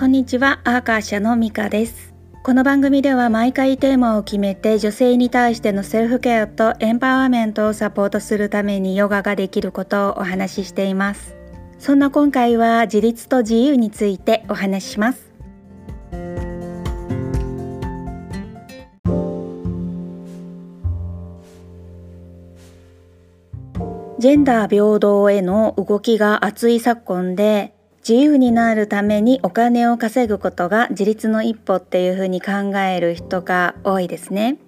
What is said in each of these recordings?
こんにちは、アーカー社のミカです。この番組では毎回テーマを決めて女性に対してのセルフケアとエンパワーメントをサポートするためにヨガができることをお話ししています。そんな今回は自立と自由についてお話しします。ジェンダー平等への動きが熱い昨今で自由になるためにお金を稼ぐことが自立の一歩っていうふうに考える人が多いですね。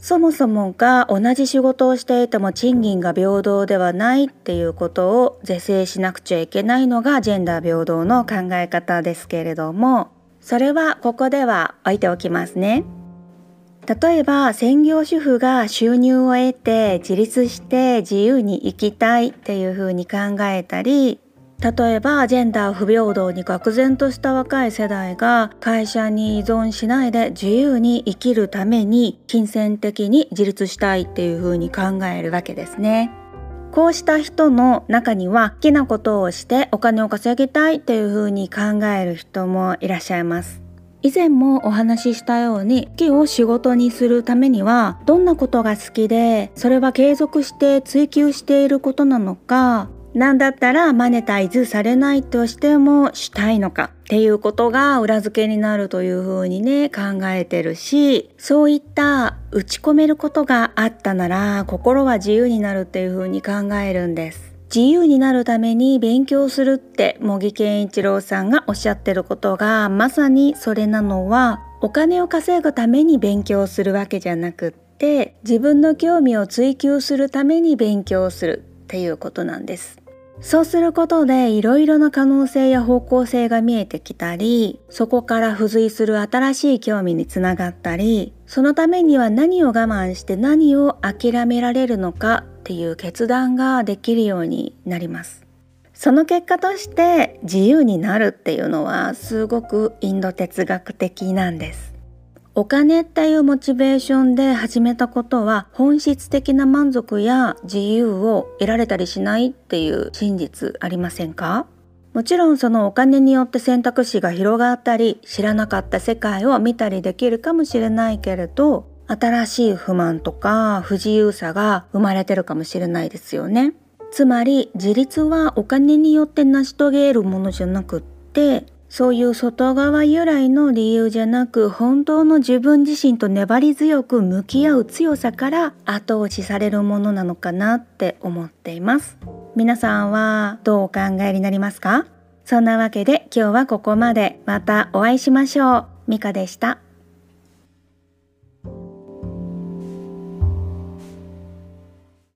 そもそもが同じ仕事をしていても賃金が平等ではないっていうことを是正しなくちゃいけないのがジェンダー平等の考え方ですけれどもそれはここでは置いておきますね。例えば専業主婦が収入を得て自立して自由に生きたいっていうふうに考えたり例えばジェンダー不平等に愕然とした若い世代が会社に依存しないで自由に生きるために金銭的に自立したいっていうふうに考えるわけですね。こうした人の中には好きなことをしてお金を稼ぎたいっていうふうに考える人もいらっしゃいます。以前もお話ししたように好きを仕事にするためにはどんなことが好きでそれは継続して追求していることなのかなんだったらマネタイズされないとしてもしたいのかっていうことが裏付けになるというふうにね考えてるしそういった打ち込めることがあったなら心は自由になるっていうふうに考えるんです。自由になるために勉強するって茂木健一郎さんがおっしゃってることがまさにそれなのはお金を稼ぐために勉強するわけじゃなくって自分の興味を追求するために勉強する。っていうことなんです。そうすることでいろいろな可能性や方向性が見えてきたりそこから付随する新しい興味につながったりそのためには何を我慢して何を諦められるのかっていう決断ができるようになります。その結果として自由になるっていうのはすごくインド哲学的なんです。お金っていうモチベーションで始めたことは本質的な満足や自由を得られたりしないっていう真実ありませんか？もちろんそのお金によって選択肢が広がったり知らなかった世界を見たりできるかもしれないけれど新しい不満とか不自由さが生まれてるかもしれないですよね。つまり自立はお金によって成し遂げるものじゃなくってそういう外側由来の理由じゃなく本当の自分自身と粘り強く向き合う強さから後押しされるものなのかなって思っています。皆さんはどうお考えになりますか？そんなわけで今日はここまで。またお会いしましょう。ミカでした。